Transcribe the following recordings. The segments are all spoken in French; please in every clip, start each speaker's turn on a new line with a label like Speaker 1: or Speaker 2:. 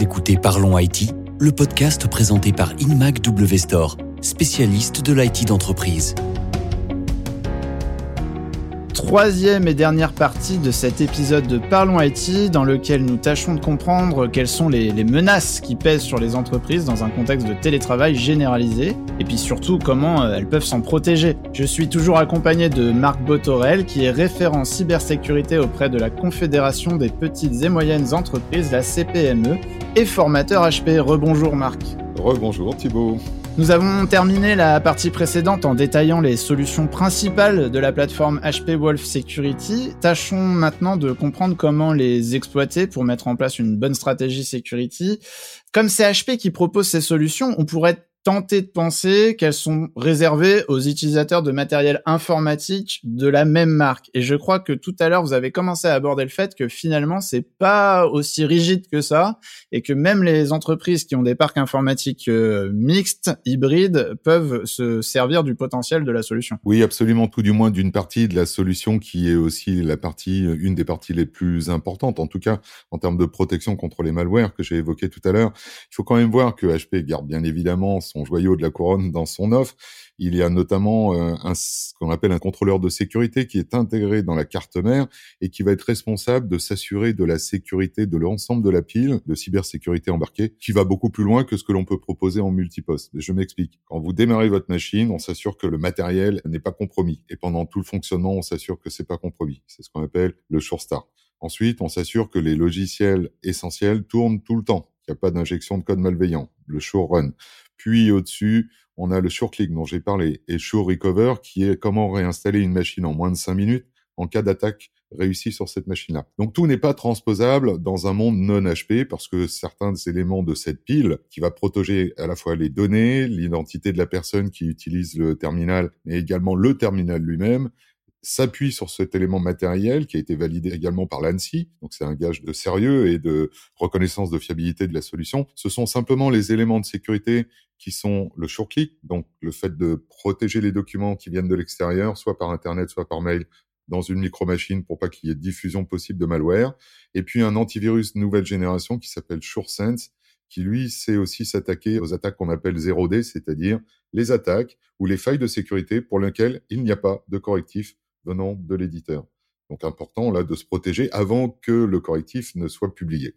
Speaker 1: Écoutez Parlons IT, le podcast présenté par InMac W spécialiste de l'IT d'entreprise
Speaker 2: troisième et dernière partie de cet épisode de Parlons IT dans lequel nous tâchons de comprendre quelles sont les, menaces qui pèsent sur les entreprises dans un contexte de télétravail généralisé et puis surtout comment euh, elles peuvent s'en protéger. Je suis toujours accompagné de Marc Botorel qui est référent cybersécurité auprès de la Confédération des petites et moyennes entreprises, la CPME, et formateur HP. Rebonjour Marc.
Speaker 3: Rebonjour Thibault.
Speaker 2: Nous avons terminé la partie précédente en détaillant les solutions principales de la plateforme HP Wolf Security. Tâchons maintenant de comprendre comment les exploiter pour mettre en place une bonne stratégie security. Comme c'est HP qui propose ces solutions, on pourrait tenter de penser qu'elles sont réservées aux utilisateurs de matériel informatique de la même marque. Et je crois que tout à l'heure, vous avez commencé à aborder le fait que finalement, c'est pas aussi rigide que ça et que même les entreprises qui ont des parcs informatiques euh, mixtes, hybrides, peuvent se servir du potentiel de la solution.
Speaker 3: Oui, absolument, tout du moins d'une partie de la solution qui est aussi la partie, une des parties les plus importantes, en tout cas en termes de protection contre les malwares que j'ai évoqué tout à l'heure. Il faut quand même voir que HP garde bien évidemment son joyau de la couronne dans son offre. Il y a notamment euh, ce qu'on appelle un contrôleur de sécurité qui est intégré dans la carte mère et qui va être responsable de s'assurer de la sécurité de l'ensemble de la pile de cybersécurité embarquée, qui va beaucoup plus loin que ce que l'on peut proposer en multiposte. Je m'explique. Quand vous démarrez votre machine, on s'assure que le matériel n'est pas compromis et pendant tout le fonctionnement, on s'assure que c'est pas compromis. C'est ce qu'on appelle le sure start. Ensuite, on s'assure que les logiciels essentiels tournent tout le temps, qu'il n'y a pas d'injection de code malveillant, le sure run. Puis au-dessus, on a le SureClick dont j'ai parlé et Sure Recover qui est comment réinstaller une machine en moins de 5 minutes en cas d'attaque réussie sur cette machine-là. Donc tout n'est pas transposable dans un monde non HP parce que certains des éléments de cette pile qui va protéger à la fois les données, l'identité de la personne qui utilise le terminal, mais également le terminal lui-même, s'appuie sur cet élément matériel qui a été validé également par l'ANSI, donc c'est un gage de sérieux et de reconnaissance de fiabilité de la solution. Ce sont simplement les éléments de sécurité qui sont le sure-click, donc le fait de protéger les documents qui viennent de l'extérieur, soit par Internet, soit par mail, dans une micro-machine pour pas qu'il y ait diffusion possible de malware. Et puis un antivirus nouvelle génération qui s'appelle SureSense, qui lui sait aussi s'attaquer aux attaques qu'on appelle 0D, c'est-à-dire les attaques ou les failles de sécurité pour lesquelles il n'y a pas de correctif venant de l'éditeur. Donc important là de se protéger avant que le correctif ne soit publié.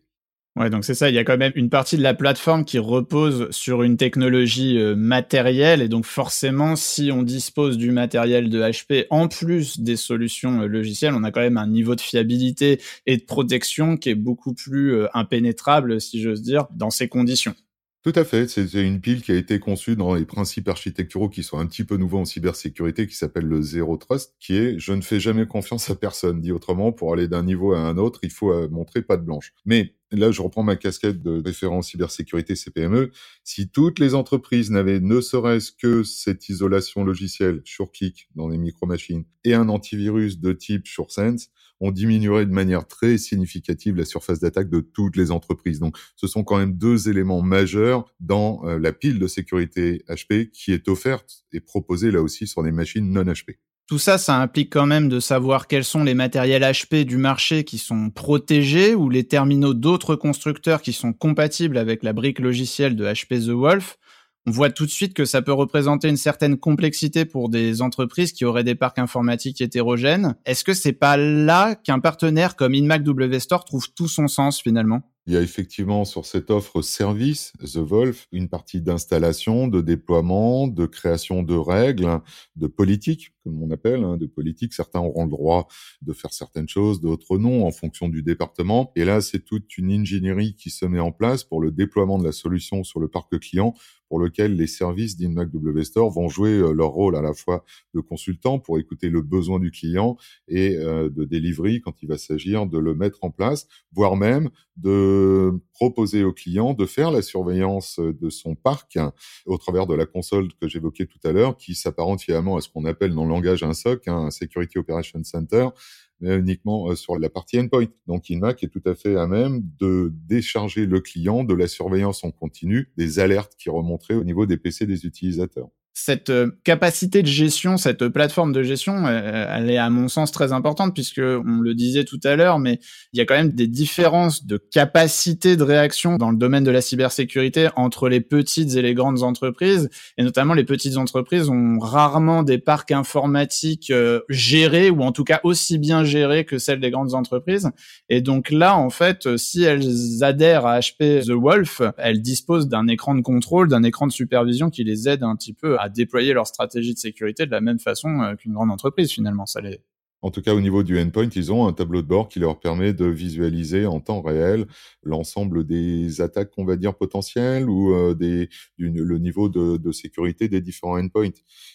Speaker 2: Ouais, donc c'est ça, il y a quand même une partie de la plateforme qui repose sur une technologie euh, matérielle et donc forcément si on dispose du matériel de HP en plus des solutions euh, logicielles, on a quand même un niveau de fiabilité et de protection qui est beaucoup plus euh, impénétrable si j'ose dire dans ces conditions.
Speaker 3: Tout à fait. C'est une pile qui a été conçue dans les principes architecturaux qui sont un petit peu nouveaux en cybersécurité, qui s'appelle le Zero Trust, qui est je ne fais jamais confiance à personne. Dit autrement, pour aller d'un niveau à un autre, il faut euh, montrer pas de blanche. Mais là, je reprends ma casquette de référent cybersécurité CPME. Si toutes les entreprises n'avaient ne serait-ce que cette isolation logicielle SureKick dans les micro-machines et un antivirus de type SureSense, on diminuerait de manière très significative la surface d'attaque de toutes les entreprises. Donc, ce sont quand même deux éléments majeurs dans euh, la pile de sécurité HP qui est offerte et proposée là aussi sur des machines non HP.
Speaker 2: Tout ça, ça implique quand même de savoir quels sont les matériels HP du marché qui sont protégés ou les terminaux d'autres constructeurs qui sont compatibles avec la brique logicielle de HP The Wolf on voit tout de suite que ça peut représenter une certaine complexité pour des entreprises qui auraient des parcs informatiques hétérogènes. Est-ce que c'est pas là qu'un partenaire comme InMac W Store trouve tout son sens finalement?
Speaker 3: Il y a effectivement sur cette offre service, The Wolf, une partie d'installation, de déploiement, de création de règles, de politique, comme on appelle, hein, de politique. Certains auront le droit de faire certaines choses, d'autres non, en fonction du département. Et là, c'est toute une ingénierie qui se met en place pour le déploiement de la solution sur le parc client pour lequel les services d'InMac W Store vont jouer euh, leur rôle à la fois de consultant pour écouter le besoin du client et euh, de delivery quand il va s'agir de le mettre en place, voire même de proposer au client de faire la surveillance de son parc au travers de la console que j'évoquais tout à l'heure, qui s'apparente finalement à ce qu'on appelle dans le langage un SOC, hein, un Security Operations Center, mais uniquement euh, sur la partie endpoint. Donc InMac est tout à fait à même de décharger le client de la surveillance en continu des alertes qui remonteraient au niveau des PC des utilisateurs.
Speaker 2: Cette euh, capacité de gestion, cette plateforme de gestion, euh, elle est à mon sens très importante puisque on le disait tout à l'heure, mais il y a quand même des différences de capacité de réaction dans le domaine de la cybersécurité entre les petites et les grandes entreprises, et notamment les petites entreprises ont rarement des parcs informatiques euh, gérés ou en tout cas aussi bien gérés que celles des grandes entreprises. Et donc là, en fait, si elles adhèrent à HP The Wolf, elles disposent d'un écran de contrôle, d'un écran de supervision qui les aide un petit peu déployer leur stratégie de sécurité de la même façon euh, qu'une grande entreprise finalement. Ça les,
Speaker 3: en tout cas, au niveau du endpoint, ils ont un tableau de bord qui leur permet de visualiser en temps réel l'ensemble des attaques, on va dire, potentielles ou euh, des, le niveau de, de, sécurité des différents endpoints,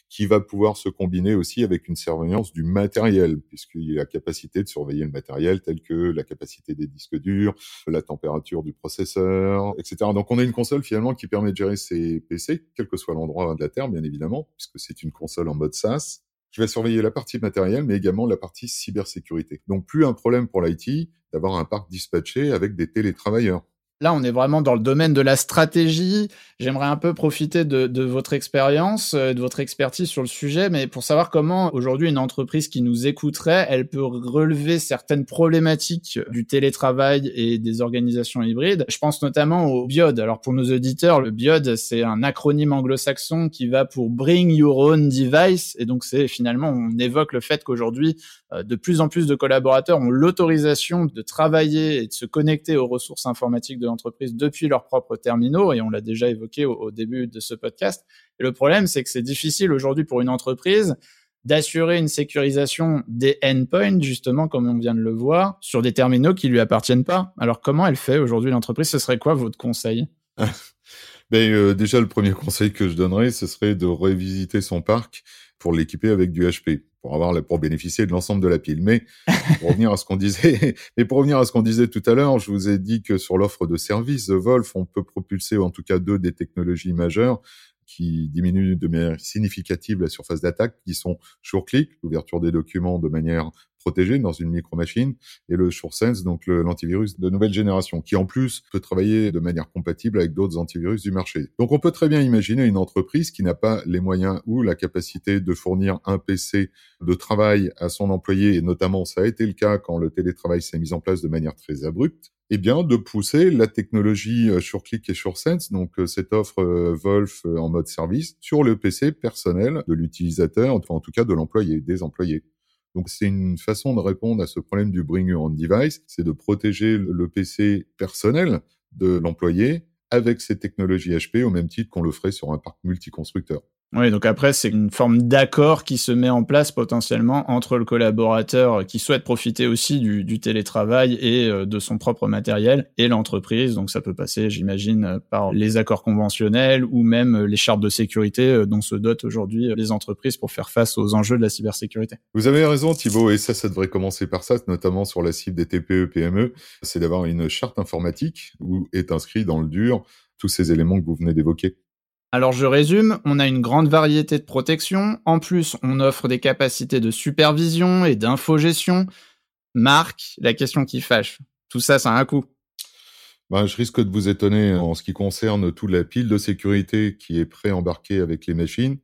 Speaker 3: qui va pouvoir se combiner aussi avec une surveillance du matériel, puisqu'il y a la capacité de surveiller le matériel tel que la capacité des disques durs, la température du processeur, etc. Donc on a une console finalement qui permet de gérer ces PC, quel que soit l'endroit de la Terre, bien évidemment, puisque c'est une console en mode SaaS qui va surveiller la partie matérielle, mais également la partie cybersécurité. Donc plus un problème pour l'IT d'avoir un parc dispatché avec des télétravailleurs.
Speaker 2: Là, on est vraiment dans le domaine de la stratégie. J'aimerais un peu profiter de, de votre expérience, euh, de votre expertise sur le sujet, mais pour savoir comment aujourd'hui une entreprise qui nous écouterait, elle peut relever certaines problématiques du télétravail et des organisations hybrides. Je pense notamment au BIOD. Alors pour nos auditeurs, le BIOD, c'est un acronyme anglo-saxon qui va pour Bring Your Own Device, et donc c'est finalement on évoque le fait qu'aujourd'hui euh, de plus en plus de collaborateurs ont l'autorisation de travailler et de se connecter aux ressources informatiques de l'entreprise depuis leurs propres terminaux, et on l'a déjà évoqué au, début de ce podcast. Et le problème, c'est que c'est difficile aujourd'hui pour une entreprise d'assurer une sécurisation des endpoints, justement, comme on vient de le voir, sur des terminaux qui lui appartiennent pas. Alors, comment elle fait aujourd'hui l'entreprise? Ce serait quoi votre conseil?
Speaker 3: ben, euh, Déjà, le premier conseil que je donnerais, ce serait de revisiter son parc pour l'équiper avec du HP pour avoir pour bénéficier de l'ensemble de la pile. Mais pour revenir à ce qu'on disait, mais pour revenir à ce qu'on disait tout à l'heure, je vous ai dit que sur l'offre de services The Wolf, on peut propulser en tout cas deux des technologies majeures qui diminuent de manière significative la surface d'attaque, qui sont SureClick, l'ouverture des documents de manière protégé dans une micro-machine, et le SureSense, donc l'antivirus de nouvelle génération, qui en plus peut travailler de manière compatible avec d'autres antivirus du marché. Donc on peut très bien imaginer une entreprise qui n'a pas les moyens ou la capacité de fournir un PC de travail à son employé, et notamment ça a été le cas quand le télétravail s'est mis en place de manière très abrupte, eh bien, de pousser la technologie euh, SureClick et SureSense, donc euh, cette offre euh, Wolf en mode service, sur le PC personnel de l'utilisateur, enfin en tout cas de l'employé, des employés. Donc c'est une façon de répondre à ce problème du bring your own device, c'est de protéger le PC personnel de l'employé avec ces technologies HP au même titre qu'on le ferait sur un parc multiconstructeur.
Speaker 2: Oui, donc après, c'est une forme d'accord qui se met en place potentiellement entre le collaborateur qui souhaite profiter aussi du, télétravail et euh, de son propre matériel et l'entreprise. Donc ça peut passer, j'imagine, par les accords conventionnels ou même les chartes de sécurité euh, dont se dotent aujourd'hui les entreprises pour faire face aux enjeux de la cybersécurité.
Speaker 3: Vous avez raison, Thibault, et ça, ça devrait commencer par ça, notamment sur la cible des TPE, PME, c'est d'avoir une charte informatique où est inscrit dans le dur tous ces éléments que vous venez d'évoquer.
Speaker 2: Alors je résume, on a une grande variété de protections, en plus on offre des capacités de supervision et d'infogestion. Marc, la question qui fâche, tout ça ça a un coût.
Speaker 3: Ben, je risque de vous étonner en ce qui concerne toute la pile de sécurité qui est pré-embarquée avec les machines.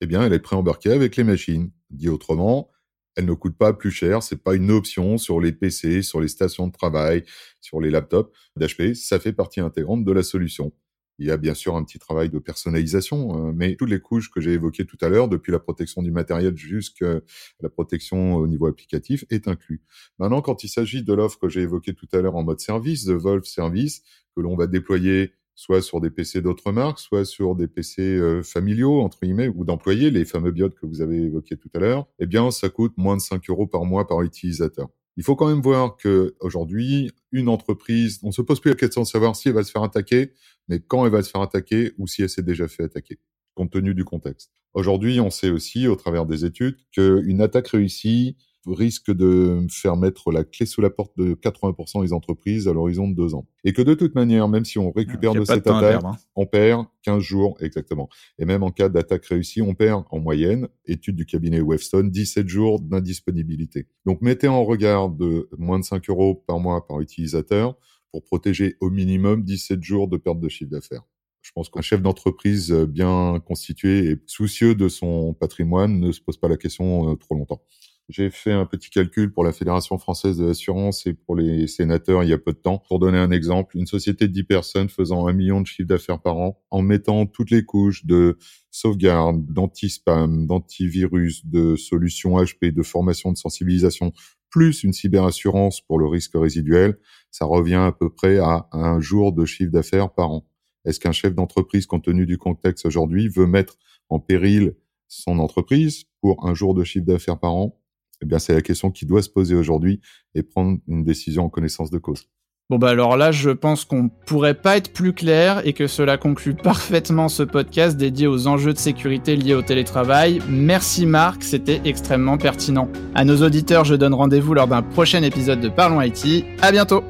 Speaker 3: Eh bien, elle est pré-embarquée avec les machines. Dit autrement, elle ne coûte pas plus cher. C'est pas une option sur les PC, sur les stations de travail, sur les laptops d'HP. Ça fait partie intégrante de la solution. Il y a bien sûr un petit travail de personnalisation, euh, mais toutes les couches que j'ai évoquées tout à l'heure, depuis la protection du matériel jusqu'à la protection au niveau applicatif, est inclus. Maintenant, quand il s'agit de l'offre que j'ai évoquée tout à l'heure en mode service, de Wolf Service, que l'on va déployer soit sur des PC d'autres marques, soit sur des PC euh, familiaux, entre guillemets, ou d'employés, les fameux biodes que vous avez évoqués tout à l'heure, eh bien, ça coûte moins de 5 euros par mois par utilisateur. Il faut quand même voir que aujourd'hui, une entreprise, on se pose plus la question de savoir si elle va se faire attaquer, mais quand elle va se faire attaquer ou si elle s'est déjà fait attaquer, compte tenu du contexte. Aujourd'hui, on sait aussi, au travers des études, qu'une attaque réussie risque de faire mettre la clé sous la porte de 80% des entreprises à l'horizon de deux ans. Et que de toute manière, même si on récupère de cette attaque, hein. on perd 15 jours exactement. Et même en cas d'attaque réussie, on perd en moyenne, étude du cabinet Webstone, 17 jours d'indisponibilité. Donc mettez en regard de moins de 5 euros par mois par utilisateur pour protéger au minimum 17 jours de perte de chiffre d'affaires. Je pense qu'un chef d'entreprise bien constitué et soucieux de son patrimoine ne se pose pas la question trop longtemps. J'ai fait un petit calcul pour la Fédération française de l'assurance et pour les sénateurs il y a peu de temps. Pour donner un exemple, une société de 10 personnes faisant un million de chiffres d'affaires par an, en mettant toutes les couches de sauvegarde, d'anti-spam, d'antivirus, de solutions HP, de formation de sensibilisation, plus une cyberassurance pour le risque résiduel, ça revient à peu près à un jour de chiffre d'affaires par an. Est-ce qu'un chef d'entreprise, compte tenu du contexte aujourd'hui, veut mettre en péril son entreprise pour un jour de chiffre d'affaires par an? Eh bien, c'est la question qui doit se poser aujourd'hui et prendre une décision en connaissance de cause.
Speaker 2: Bon bah alors là, je pense qu'on pourrait pas être plus clair et que cela conclut parfaitement ce podcast dédié aux enjeux de sécurité liés au télétravail. Merci Marc, c'était extrêmement pertinent. À nos auditeurs, je donne rendez-vous lors d'un prochain épisode de Parlons IT. À bientôt.